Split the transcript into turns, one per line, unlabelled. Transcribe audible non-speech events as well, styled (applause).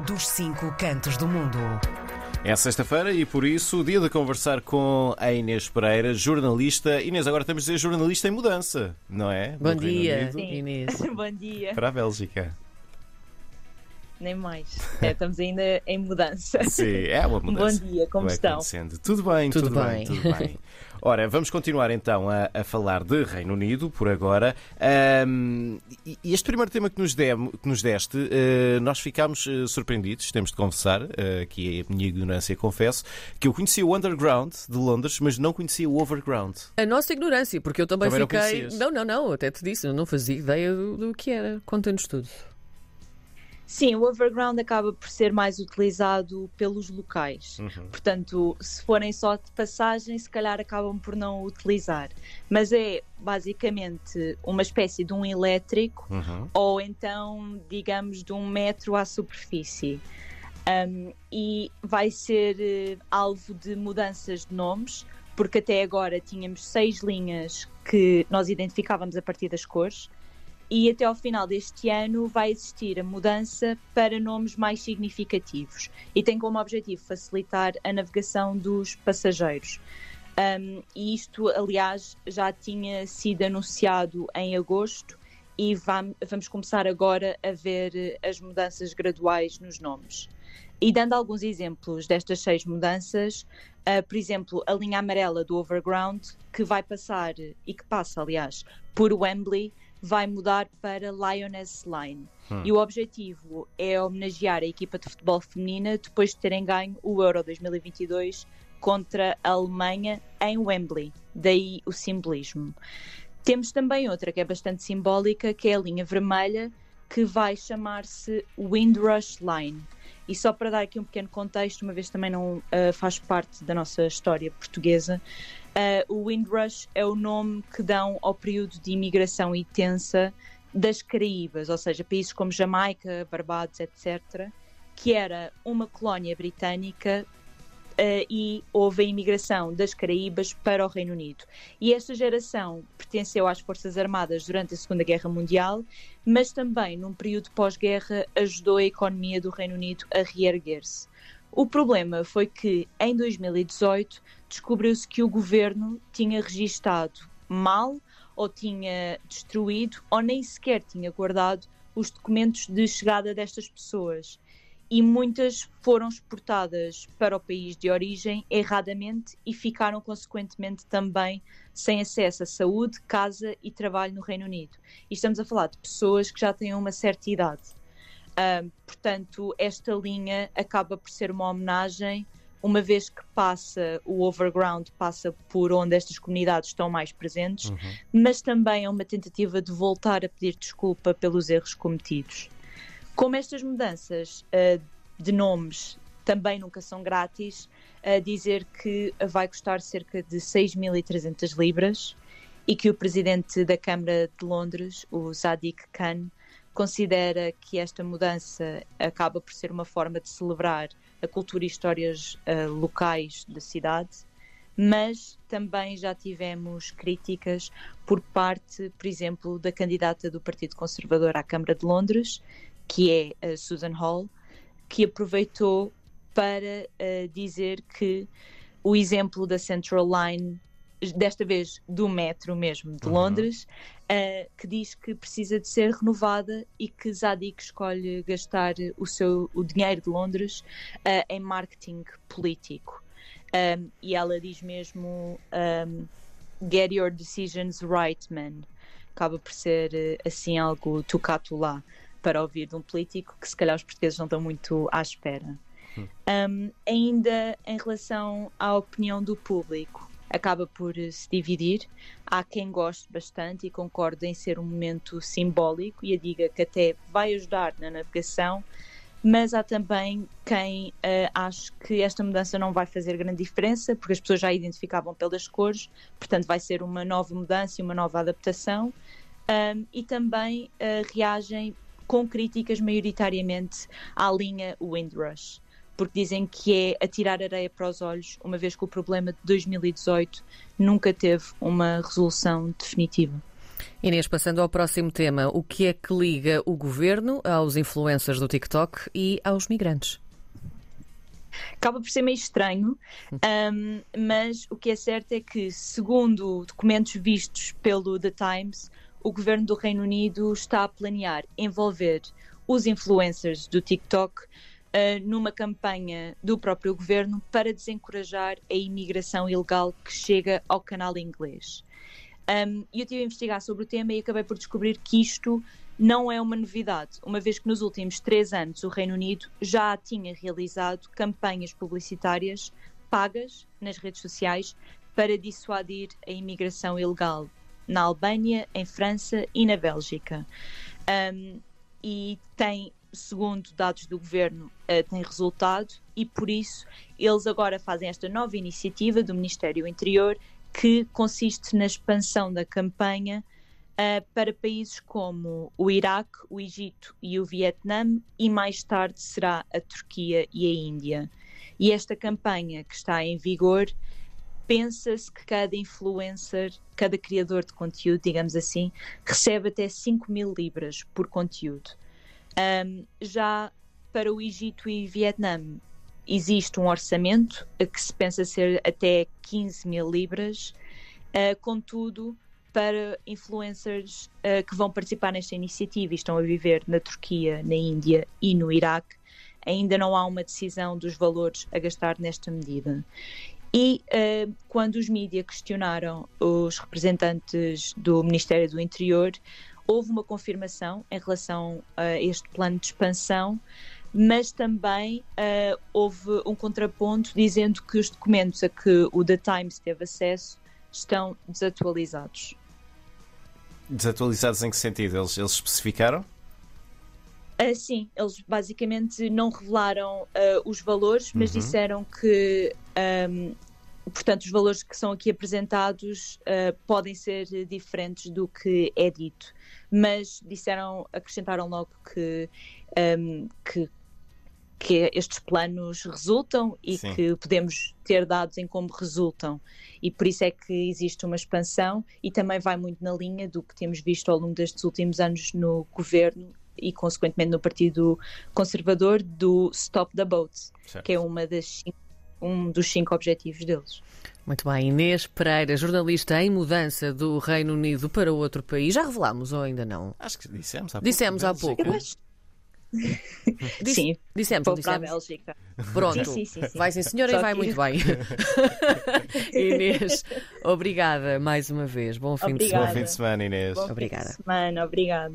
dos cinco cantos do mundo.
É sexta-feira e por isso o dia de conversar com a Inês Pereira, jornalista. Inês, agora temos de dizer jornalista em mudança, não é?
Bom dia, Inês. (laughs)
Bom dia.
Para a Bélgica.
Nem mais. É, estamos ainda em mudança.
Sim, é uma mudança.
Bom dia, como
Vai
estão?
acontecendo. Tudo bem, tudo,
Tudo
bem.
bem.
tudo bem. (laughs) Ora, vamos continuar então a, a falar de Reino Unido por agora. Ahm, e este primeiro tema que nos, demo- que nos deste, eh, nós ficámos eh, surpreendidos, temos de confessar, eh, aqui é a minha ignorância, confesso, que eu conhecia o Underground de Londres, mas não conhecia o Overground.
A nossa ignorância, porque eu também,
Também não
fiquei.
conhecias?
Não, não, não, até te disse, eu não fazia ideia do, do que era. Conta-nos tudo.
Sim, o overground acaba por ser mais utilizado pelos locais.
Uhum.
Portanto, se forem só de passagem, se calhar acabam por não o utilizar. Mas é basicamente uma espécie de um elétrico
Uhum.
ou então, digamos, de um metro à superfície. Um, e vai ser eh, alvo de mudanças de nomes, porque até agora tínhamos seis linhas que nós identificávamos a partir das cores, e até ao final deste ano vai existir a mudança para nomes mais significativos e tem como objetivo facilitar a navegação dos passageiros. Um, e isto, aliás, já tinha sido anunciado em agosto e vam- vamos começar agora a ver eh, as mudanças graduais nos nomes. E dando alguns exemplos destas seis mudanças, ah, por exemplo, a linha amarela do Overground, que vai passar, e que passa, aliás, por Wembley, vai mudar para Lioness Line. E o objetivo é homenagear a equipa de futebol feminina depois de terem ganho o Euro 2022 contra a Alemanha em Wembley. Daí o simbolismo. Temos também outra que é bastante simbólica, que é a linha vermelha, que vai chamar-se Windrush Line. E só para dar aqui um pequeno contexto, uma vez também não ah, faz parte da nossa história portuguesa, ah, o Windrush é o nome que dão ao período de imigração intensa das Caraíbas, ou seja, países como Jamaica, Barbados, etc., que era uma colónia britânica eh, e houve a imigração das Caraíbas para o Reino Unido. E esta geração pertenceu às Forças Armadas durante a Segunda Guerra Mundial, mas também, num período pós-guerra, ajudou a economia do Reino Unido a reerguer-se. O problema foi que, em 2018, descobriu-se que o governo tinha registado mal ou tinha destruído ou nem sequer tinha guardado os documentos de chegada destas pessoas e muitas foram exportadas para o país de origem erradamente e ficaram consequentemente também sem acesso à saúde, casa e trabalho no Reino Unido. E estamos a falar de pessoas que já têm uma certa idade. Portanto, esta linha acaba por ser uma homenagem, uma vez que passa, o overground passa por onde estas comunidades estão mais presentes, mas também é uma tentativa de voltar a pedir desculpa pelos erros cometidos. Como estas mudanças ah, de nomes também nunca são grátis, a dizer que vai custar cerca de 6.300 libras e que o presidente da Câmara de Londres, o Sadiq Khan, considera que esta mudança acaba por ser uma forma de celebrar a cultura e histórias ah, locais da cidade, mas também já tivemos críticas por parte, por exemplo, da candidata do Partido Conservador à Câmara de Londres, que é a Susan Hall, que aproveitou para ah, dizer que o exemplo da Central Line, desta vez do metro mesmo de Londres, ah, que diz que precisa de ser renovada e que Zadig escolhe gastar o seu o dinheiro de Londres ah, em marketing político. Um, e ela diz mesmo um, get your decisions right, man. Acaba por ser assim algo tocato lá para ouvir de um político que se calhar os portugueses não estão muito à espera. Um, ainda em relação à opinião do público, acaba por se dividir. Há quem goste bastante e concorde em ser um momento simbólico e a diga que até vai ajudar na navegação, mas há também quem eh, ache que esta mudança não vai fazer grande diferença, porque as pessoas já identificavam pelas cores, portanto vai ser uma nova mudança e uma nova adaptação. Um, e também eh, reagem com críticas maioritariamente à linha Windrush, porque dizem que é atirar areia para os olhos, uma vez que o problema de 2018 nunca teve uma resolução definitiva.
Inês, passando ao próximo tema, o que é que liga o governo aos influencers do TikTok e aos migrantes?
Acaba por ser meio estranho, um, mas o que é certo é que, segundo documentos vistos pelo The Times, o governo do Reino Unido está a planear envolver os influencers do TikTok uh, numa campanha do próprio governo para desencorajar a imigração ilegal que chega ao canal inglês. Um, eu tive a investigar sobre o tema e acabei por descobrir que isto não é uma novidade, uma vez que nos últimos três anos o Reino Unido já tinha realizado campanhas publicitárias pagas nas redes sociais para dissuadir a imigração ilegal na Albânia, em França e na Bélgica. Um, e tem, segundo dados do governo, uh, tem resultado e por isso eles agora fazem esta nova iniciativa do Ministério Interior que consiste na expansão da campanha uh, para países como o Iraque, o Egito e o Vietnã, e mais tarde será a Turquia e a Índia. E esta campanha que está em vigor, pensa-se que cada influencer, cada criador de conteúdo, digamos assim, recebe até 5 mil libras por conteúdo. Um, já para o Egito e Vietnã, existe um orçamento que se pensa ser até 15 mil libras, uh, contudo, para influencers uh, que vão participar nesta iniciativa e estão a viver na Turquia, na Índia e no Iraque, ainda não há uma decisão dos valores a gastar nesta medida. E uh, quando os mídias questionaram os representantes do Ministério do Interior, houve uma confirmação em relação a este plano de expansão, mas também uh, houve um contraponto dizendo que os documentos a que o The Times teve acesso estão desatualizados.
Desatualizados em que sentido? Eles, eles especificaram?
Uh, sim, eles basicamente não revelaram uh, os valores, mas uhum. disseram que, um, portanto, os valores que são aqui apresentados uh, podem ser diferentes do que é dito. Mas disseram, acrescentaram logo que, um, que que estes planos resultam e Sim. que podemos ter dados em como resultam. E por isso é que existe uma expansão e também vai muito na linha do que temos visto ao longo destes últimos anos no governo e, consequentemente, no Partido Conservador do Stop the Boats, certo. que é uma das um dos cinco objetivos deles.
Muito bem, Inês Pereira, jornalista em mudança do Reino Unido para outro país. Já revelámos ou ainda não?
Acho que dissemos há pouco.
Dissemos há pouco.
Disse, sim,
dissemos,
vou
dissemos.
para a Bélgica.
Pronto,
sim, sim, sim,
vai sim senhora Só e vai que... muito bem. (laughs) Inês, obrigada mais uma vez. Bom fim
obrigada.
de semana.
Bom fim de semana, Inês.
Bom
obrigada.
Fim de semana, obrigada.